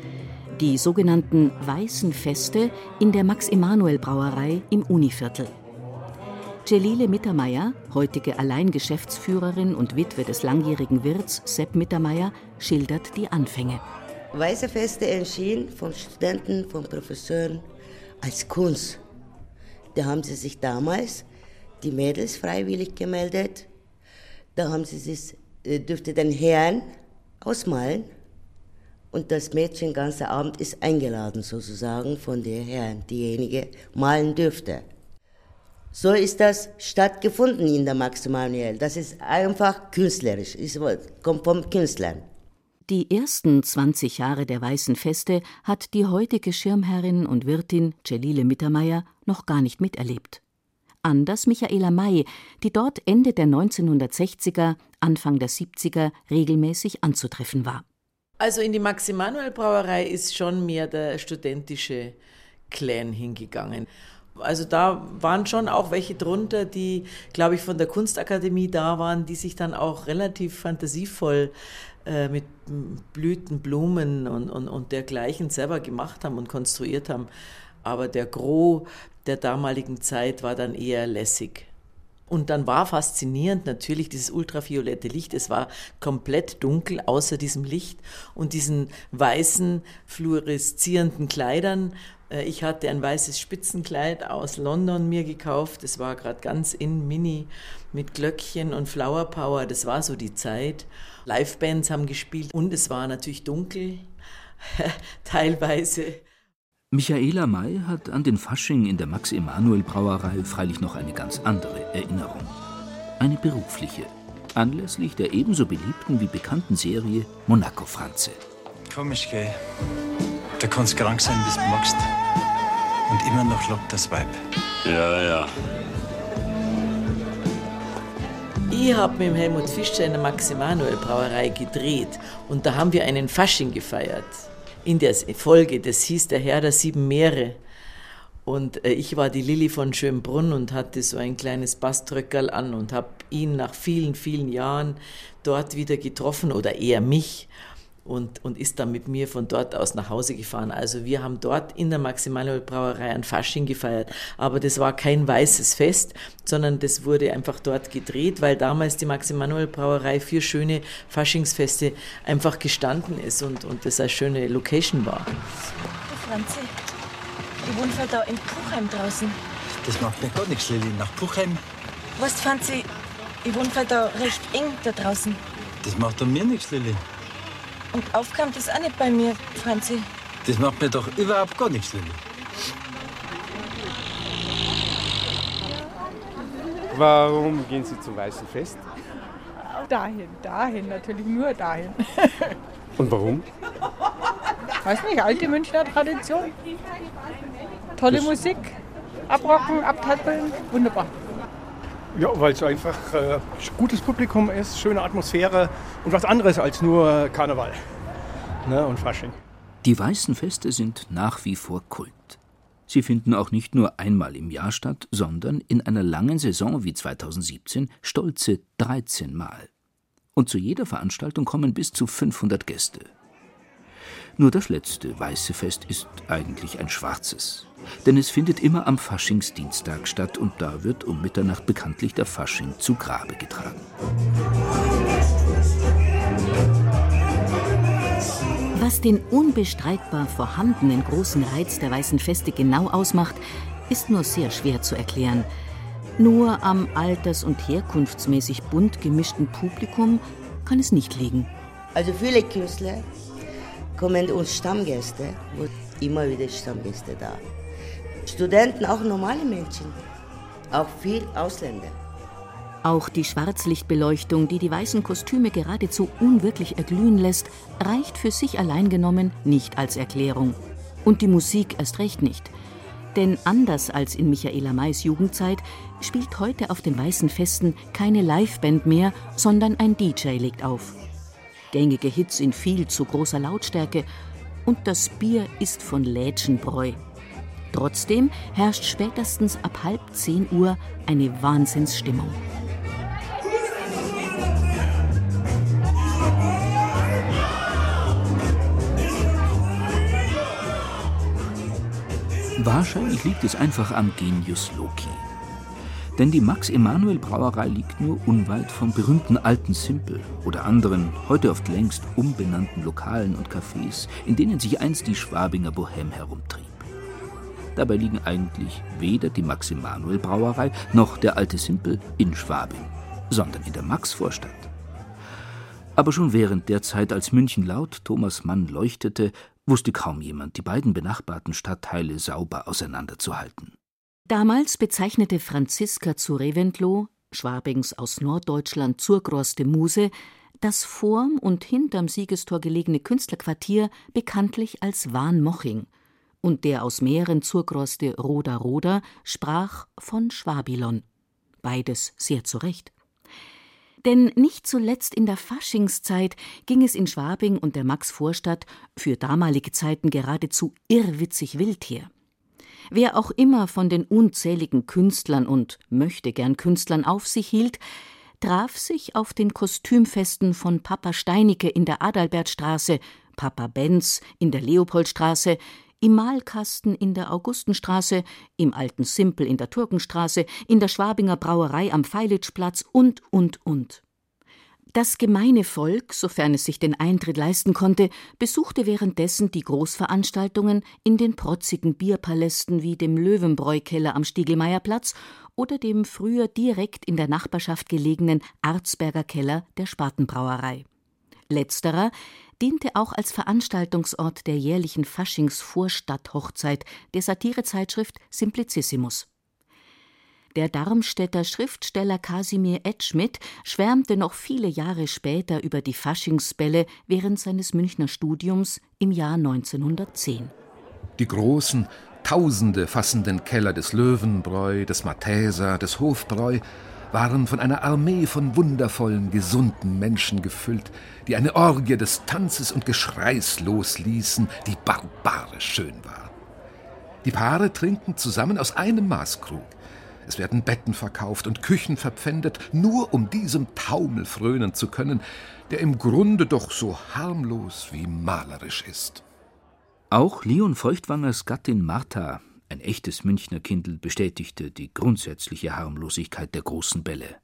Die sogenannten Weißen Feste in der Max-Emanuel-Brauerei im Univiertel. Celile Mittermeier, heutige Alleingeschäftsführerin und Witwe des langjährigen Wirts Sepp Mittermeier, schildert die Anfänge. Weiße Feste erschienen von Studenten, von Professoren als Kunst. Da haben sie sich damals die Mädels freiwillig gemeldet. Da haben sie sich äh, dürfte den Herrn ausmalen und das Mädchen den ganzen Abend ist eingeladen sozusagen von der Herrn, diejenige malen dürfte. So ist das stattgefunden in der Max Manuel. Das ist einfach künstlerisch, es kommt vom Künstlern. Die ersten 20 Jahre der Weißen Feste hat die heutige Schirmherrin und Wirtin Celile Mittermeier noch gar nicht miterlebt anders Michaela May, die dort Ende der 1960er, Anfang der 70er regelmäßig anzutreffen war. Also in die Max-Emanuel-Brauerei ist schon mehr der studentische Clan hingegangen. Also da waren schon auch welche drunter, die, glaube ich, von der Kunstakademie da waren, die sich dann auch relativ fantasievoll mit Blüten, Blumen und, und, und dergleichen selber gemacht haben und konstruiert haben. Aber der Gros der damaligen Zeit war dann eher lässig. Und dann war faszinierend natürlich dieses ultraviolette Licht. Es war komplett dunkel außer diesem Licht und diesen weißen, fluoreszierenden Kleidern. Äh, ich hatte ein weißes Spitzenkleid aus London mir gekauft. Es war gerade ganz in Mini mit Glöckchen und Flower Power. Das war so die Zeit. Livebands haben gespielt und es war natürlich dunkel, teilweise. Michaela May hat an den Fasching in der Max-Emanuel-Brauerei freilich noch eine ganz andere Erinnerung. Eine berufliche, anlässlich der ebenso beliebten wie bekannten Serie Monaco Franze. Komisch, gell? Da kannst krank sein, bis du magst. Und immer noch lockt das Weib. Ja, ja. Ich habe mit Helmut Fischer in der Max-Emanuel-Brauerei gedreht und da haben wir einen Fasching gefeiert in der Folge, das hieß Der Herr der sieben Meere. Und äh, ich war die Lilly von Schönbrunn und hatte so ein kleines Baströckerl an und habe ihn nach vielen, vielen Jahren dort wieder getroffen oder eher mich und, und ist dann mit mir von dort aus nach Hause gefahren. Also wir haben dort in der Maximanuel Brauerei ein Fasching gefeiert. Aber das war kein weißes Fest, sondern das wurde einfach dort gedreht, weil damals die Maximanuel Brauerei für schöne Faschingsfeste einfach gestanden ist und, und das eine schöne Location war. Franzi, ich wohne halt da in Puchheim draußen. Das macht mir gar nichts, Lilly. Nach Puchheim? Weißt Franzi, ich wohne halt da recht eng da draußen. Das macht doch mir nichts, Lilly. Und aufkam das auch nicht bei mir, Franzi. Das macht mir doch überhaupt gar nichts, Lilly. Warum gehen Sie zum Weißen Fest? Dahin, dahin, natürlich nur dahin. Und warum? Weiß nicht, alte Münchner Tradition. Tolle das Musik, abrocken, abtappeln, wunderbar. Ja, weil es einfach äh, gutes Publikum ist, schöne Atmosphäre und was anderes als nur Karneval ne, und Fasching. Die weißen Feste sind nach wie vor Kult. Sie finden auch nicht nur einmal im Jahr statt, sondern in einer langen Saison wie 2017 stolze 13 Mal. Und zu jeder Veranstaltung kommen bis zu 500 Gäste. Nur das letzte weiße Fest ist eigentlich ein schwarzes. Denn es findet immer am Faschingsdienstag statt und da wird um Mitternacht bekanntlich der Fasching zu Grabe getragen. Was den unbestreitbar vorhandenen großen Reiz der Weißen Feste genau ausmacht, ist nur sehr schwer zu erklären. Nur am alters- und herkunftsmäßig bunt gemischten Publikum kann es nicht liegen. Also viele Künstler kommen uns Stammgäste, immer wieder Stammgäste da. Studenten, auch normale Menschen, auch viel Ausländer. Auch die Schwarzlichtbeleuchtung, die die weißen Kostüme geradezu unwirklich erglühen lässt, reicht für sich allein genommen nicht als Erklärung. Und die Musik erst recht nicht. Denn anders als in Michaela Mays Jugendzeit spielt heute auf den weißen Festen keine Liveband mehr, sondern ein DJ legt auf. Gängige Hits in viel zu großer Lautstärke und das Bier ist von Lädchenbräu. Trotzdem herrscht spätestens ab halb zehn Uhr eine Wahnsinnsstimmung. Wahrscheinlich liegt es einfach am Genius Loki. Denn die Max-Emanuel-Brauerei liegt nur unweit vom berühmten Alten Simpel oder anderen, heute oft längst umbenannten Lokalen und Cafés, in denen sich einst die Schwabinger Bohème herumtrieb. Dabei liegen eigentlich weder die Max-Emanuel-Brauerei noch der Alte Simpel in Schwabing, sondern in der Maxvorstadt. Aber schon während der Zeit, als München laut Thomas Mann leuchtete, wusste kaum jemand, die beiden benachbarten Stadtteile sauber auseinanderzuhalten. Damals bezeichnete Franziska zu Reventlow, Schwabings aus Norddeutschland Zurgroste Muse, das vorm und hinterm Siegestor gelegene Künstlerquartier bekanntlich als Warnmoching, und der aus Mähren Zurgroste Roda Roda sprach von Schwabilon. Beides sehr zurecht. Denn nicht zuletzt in der Faschingszeit ging es in Schwabing und der Maxvorstadt für damalige Zeiten geradezu irrwitzig wild her. Wer auch immer von den unzähligen Künstlern und möchte gern Künstlern auf sich hielt, traf sich auf den Kostümfesten von Papa Steinicke in der Adalbertstraße, Papa Benz in der Leopoldstraße, im Malkasten in der Augustenstraße, im Alten Simpel in der Turkenstraße, in der Schwabinger Brauerei am Feilitzplatz und, und, und. Das gemeine Volk, sofern es sich den Eintritt leisten konnte, besuchte währenddessen die Großveranstaltungen in den protzigen Bierpalästen wie dem Löwenbräukeller am Stiegelmeierplatz oder dem früher direkt in der Nachbarschaft gelegenen Arzberger Keller der Spatenbrauerei. Letzterer diente auch als Veranstaltungsort der jährlichen Faschings-Vorstadthochzeit der Satirezeitschrift Simplicissimus. Der Darmstädter Schriftsteller Kasimir Edschmidt schwärmte noch viele Jahre später über die Faschingsbälle während seines Münchner Studiums im Jahr 1910. Die großen, tausende fassenden Keller des Löwenbräu, des Mathäser, des Hofbräu waren von einer Armee von wundervollen, gesunden Menschen gefüllt, die eine Orgie des Tanzes und Geschreis losließen, die barbarisch schön war. Die Paare trinken zusammen aus einem Maßkrug. Es werden Betten verkauft und Küchen verpfändet, nur um diesem Taumel frönen zu können, der im Grunde doch so harmlos wie malerisch ist. Auch Leon Feuchtwangers Gattin Martha ein echtes Münchner Kindl bestätigte die grundsätzliche Harmlosigkeit der großen Bälle.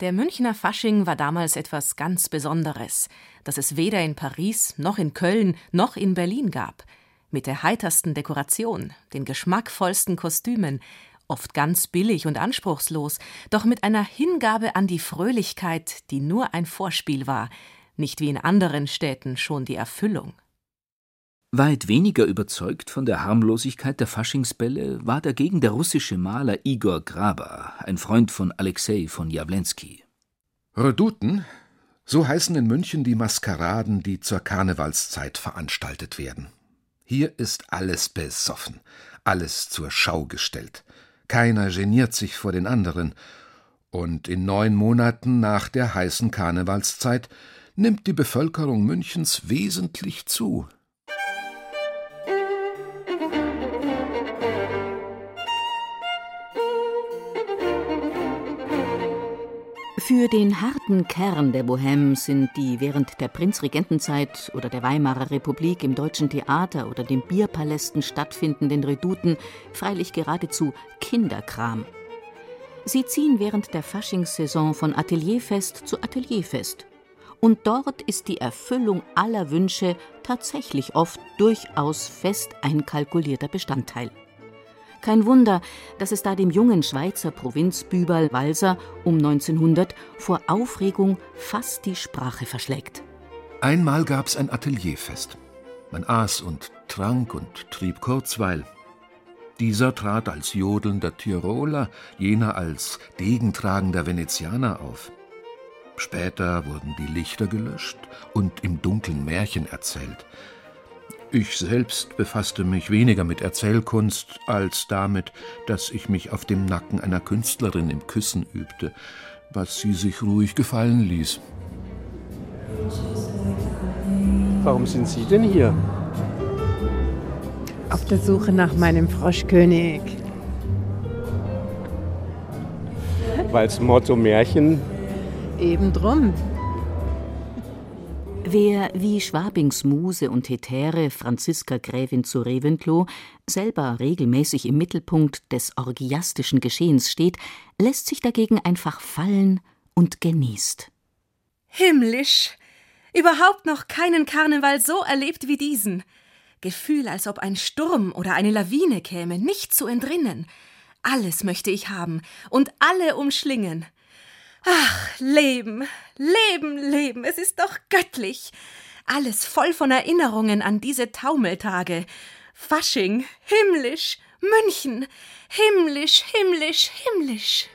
Der Münchner Fasching war damals etwas ganz Besonderes, das es weder in Paris noch in Köln noch in Berlin gab. Mit der heitersten Dekoration, den geschmackvollsten Kostümen, oft ganz billig und anspruchslos, doch mit einer Hingabe an die Fröhlichkeit, die nur ein Vorspiel war, nicht wie in anderen Städten schon die Erfüllung. Weit weniger überzeugt von der Harmlosigkeit der Faschingsbälle war dagegen der russische Maler Igor Graber, ein Freund von Alexei von Jawlensky. Reduten, so heißen in München die Maskeraden, die zur Karnevalszeit veranstaltet werden. Hier ist alles besoffen, alles zur Schau gestellt. Keiner geniert sich vor den anderen. Und in neun Monaten nach der heißen Karnevalszeit nimmt die Bevölkerung Münchens wesentlich zu. Für den harten Kern der Bohème sind die während der Prinzregentenzeit oder der Weimarer Republik im Deutschen Theater oder den Bierpalästen stattfindenden Redouten freilich geradezu Kinderkram. Sie ziehen während der Faschingssaison von Atelierfest zu Atelierfest. Und dort ist die Erfüllung aller Wünsche tatsächlich oft durchaus fest einkalkulierter Bestandteil. Kein Wunder, dass es da dem jungen Schweizer Provinzbüberl Walser um 1900 vor Aufregung fast die Sprache verschlägt. Einmal gab's ein Atelierfest. Man aß und trank und trieb Kurzweil. Dieser trat als jodelnder Tiroler, jener als degentragender Venezianer auf. Später wurden die Lichter gelöscht und im Dunkeln Märchen erzählt. Ich selbst befasste mich weniger mit Erzählkunst als damit, dass ich mich auf dem Nacken einer Künstlerin im Küssen übte, was sie sich ruhig gefallen ließ. Warum sind Sie denn hier? Auf der Suche nach meinem Froschkönig. Weil's Motto Märchen. Eben drum. Wer wie Schwabings Muse und Hetäre Franziska Gräfin zu Reventlow selber regelmäßig im Mittelpunkt des orgiastischen Geschehens steht, lässt sich dagegen einfach fallen und genießt. Himmlisch! Überhaupt noch keinen Karneval so erlebt wie diesen. Gefühl, als ob ein Sturm oder eine Lawine käme, nicht zu entrinnen. Alles möchte ich haben und alle umschlingen. Ach, Leben, Leben, Leben, es ist doch göttlich. Alles voll von Erinnerungen an diese Taumeltage. Fasching, himmlisch, München, himmlisch, himmlisch, himmlisch.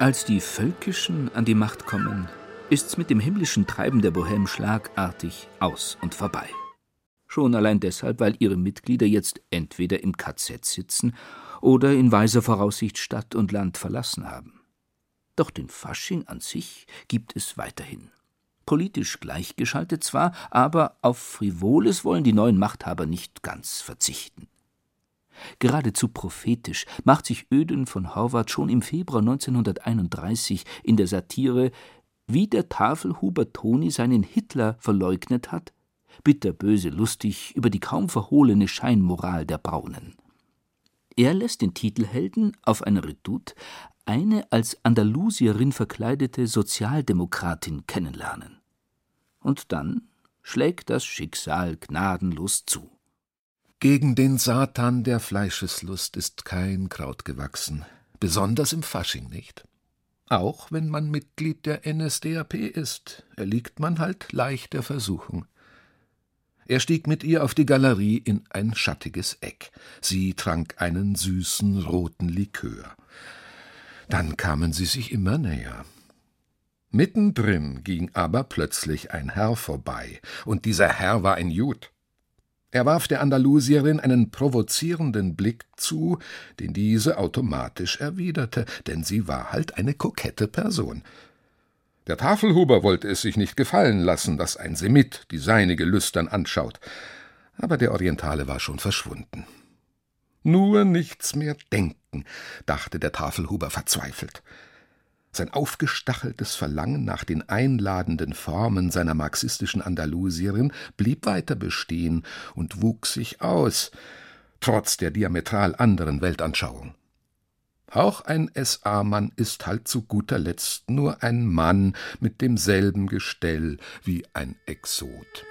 Als die Völkischen an die Macht kommen, ist's mit dem himmlischen Treiben der Bohème schlagartig aus und vorbei. Schon allein deshalb, weil ihre Mitglieder jetzt entweder im KZ sitzen oder in weiser Voraussicht Stadt und Land verlassen haben. Doch den Fasching an sich gibt es weiterhin. Politisch gleichgeschaltet zwar, aber auf Frivoles wollen die neuen Machthaber nicht ganz verzichten. Geradezu prophetisch macht sich Öden von Horvath schon im Februar 1931 in der Satire Wie der Tafelhuber Toni seinen Hitler verleugnet hat, bitterböse lustig über die kaum verhohlene Scheinmoral der Braunen. Er lässt den Titelhelden auf einer Redoute eine als Andalusierin verkleidete Sozialdemokratin kennenlernen. Und dann schlägt das Schicksal gnadenlos zu. Gegen den Satan der Fleischeslust ist kein Kraut gewachsen, besonders im Fasching nicht. Auch wenn man Mitglied der NSDAP ist, erliegt man halt leicht der Versuchung. Er stieg mit ihr auf die Galerie in ein schattiges Eck. Sie trank einen süßen roten Likör. Dann kamen sie sich immer näher. Mittendrin ging aber plötzlich ein Herr vorbei, und dieser Herr war ein Jud. Er warf der Andalusierin einen provozierenden Blick zu, den diese automatisch erwiderte, denn sie war halt eine kokette Person. Der Tafelhuber wollte es sich nicht gefallen lassen, dass ein Semit die seinige lüstern anschaut, aber der Orientale war schon verschwunden. Nur nichts mehr denken, dachte der Tafelhuber verzweifelt. Sein aufgestacheltes Verlangen nach den einladenden Formen seiner marxistischen Andalusierin blieb weiter bestehen und wuchs sich aus, trotz der diametral anderen Weltanschauung. Auch ein SA-Mann ist halt zu guter Letzt nur ein Mann mit demselben Gestell wie ein Exot.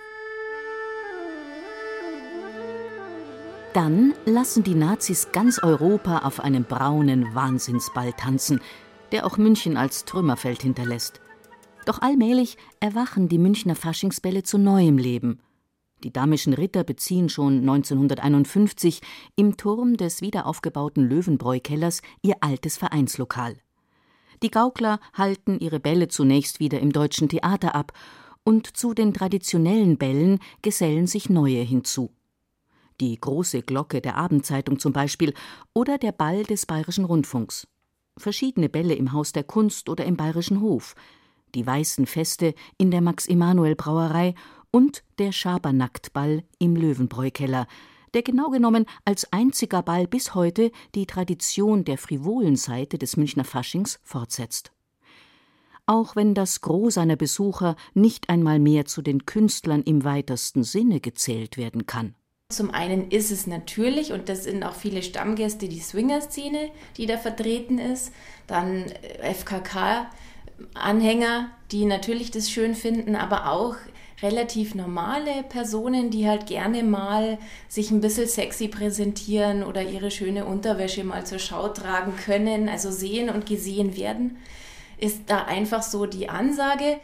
Dann lassen die Nazis ganz Europa auf einem braunen Wahnsinnsball tanzen, der auch München als Trümmerfeld hinterlässt. Doch allmählich erwachen die Münchner Faschingsbälle zu neuem Leben. Die damischen Ritter beziehen schon 1951 im Turm des wiederaufgebauten Löwenbräu-Kellers ihr altes Vereinslokal. Die Gaukler halten ihre Bälle zunächst wieder im Deutschen Theater ab, und zu den traditionellen Bällen gesellen sich neue hinzu. Die große Glocke der Abendzeitung zum Beispiel oder der Ball des Bayerischen Rundfunks verschiedene Bälle im Haus der Kunst oder im Bayerischen Hof, die weißen Feste in der Max-Emanuel-Brauerei und der Schabernacktball im Löwenbräu-Keller, der genau genommen als einziger Ball bis heute die Tradition der frivolen Seite des Münchner Faschings fortsetzt. Auch wenn das Gros seiner Besucher nicht einmal mehr zu den Künstlern im weitesten Sinne gezählt werden kann. Zum einen ist es natürlich, und das sind auch viele Stammgäste, die Swinger-Szene, die da vertreten ist. Dann äh, FKK-Anhänger, die natürlich das schön finden, aber auch relativ normale Personen, die halt gerne mal sich ein bisschen sexy präsentieren oder ihre schöne Unterwäsche mal zur Schau tragen können, also sehen und gesehen werden, ist da einfach so die Ansage.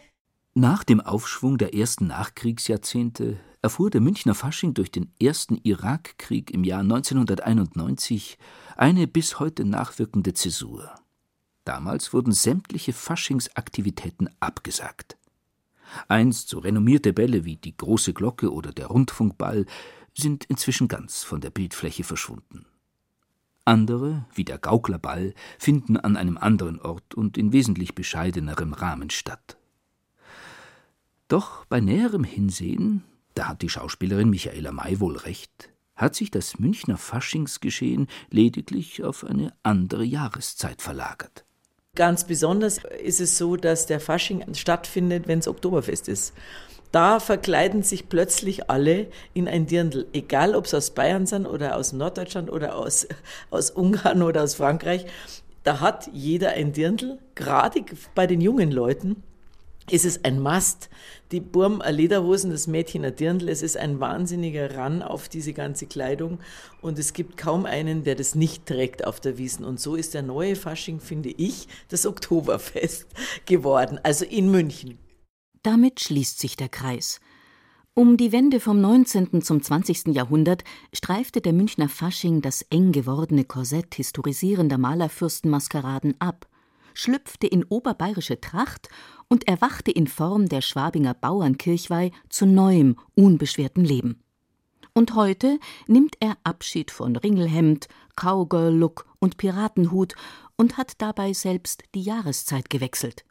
Nach dem Aufschwung der ersten Nachkriegsjahrzehnte erfuhr der Münchner Fasching durch den ersten Irakkrieg im Jahr 1991 eine bis heute nachwirkende Zäsur. Damals wurden sämtliche Faschingsaktivitäten abgesagt. Einst so renommierte Bälle wie die Große Glocke oder der Rundfunkball sind inzwischen ganz von der Bildfläche verschwunden. Andere, wie der Gauklerball, finden an einem anderen Ort und in wesentlich bescheidenerem Rahmen statt. Doch bei näherem Hinsehen, da hat die Schauspielerin Michaela May wohl recht, hat sich das Münchner Faschingsgeschehen lediglich auf eine andere Jahreszeit verlagert. Ganz besonders ist es so, dass der Fasching stattfindet, wenn es Oktoberfest ist. Da verkleiden sich plötzlich alle in ein Dirndl, egal ob es aus Bayern sind oder aus Norddeutschland oder aus, aus Ungarn oder aus Frankreich. Da hat jeder ein Dirndl, gerade bei den jungen Leuten ist es ein Mast. Die Burm ein Lederhosen, das Mädchen ein Dirndl. Es ist ein wahnsinniger Ran auf diese ganze Kleidung und es gibt kaum einen, der das nicht trägt auf der Wiesen. Und so ist der neue Fasching, finde ich, das Oktoberfest geworden, also in München. Damit schließt sich der Kreis. Um die Wende vom 19. zum 20. Jahrhundert streifte der Münchner Fasching das eng gewordene Korsett historisierender Malerfürstenmaskeraden ab, schlüpfte in oberbayerische Tracht und erwachte in Form der Schwabinger Bauernkirchweih zu neuem, unbeschwertem Leben. Und heute nimmt er Abschied von Ringelhemd, Cowgirl-Look und Piratenhut und hat dabei selbst die Jahreszeit gewechselt.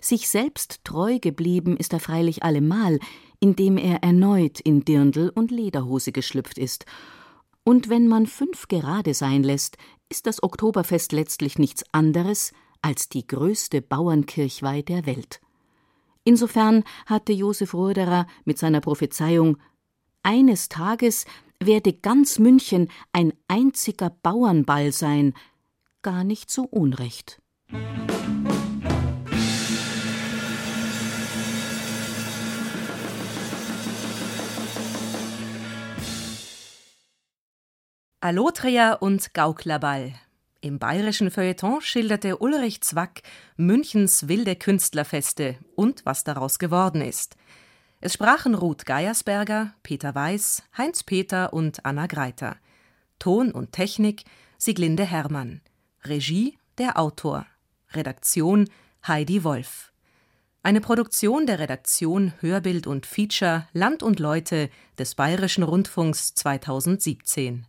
Sich selbst treu geblieben ist er freilich allemal, indem er erneut in Dirndl und Lederhose geschlüpft ist. Und wenn man fünf gerade sein lässt, ist das Oktoberfest letztlich nichts anderes als die größte Bauernkirchweih der Welt. Insofern hatte Josef Roderer mit seiner Prophezeiung Eines Tages werde ganz München ein einziger Bauernball sein, gar nicht so unrecht. Allotria und Gauklerball im bayerischen Feuilleton schilderte Ulrich Zwack Münchens wilde Künstlerfeste und was daraus geworden ist. Es sprachen Ruth Geiersberger, Peter Weiß, Heinz Peter und Anna Greiter. Ton und Technik Sieglinde Hermann. Regie der Autor. Redaktion Heidi Wolf. Eine Produktion der Redaktion Hörbild und Feature Land und Leute des Bayerischen Rundfunks 2017.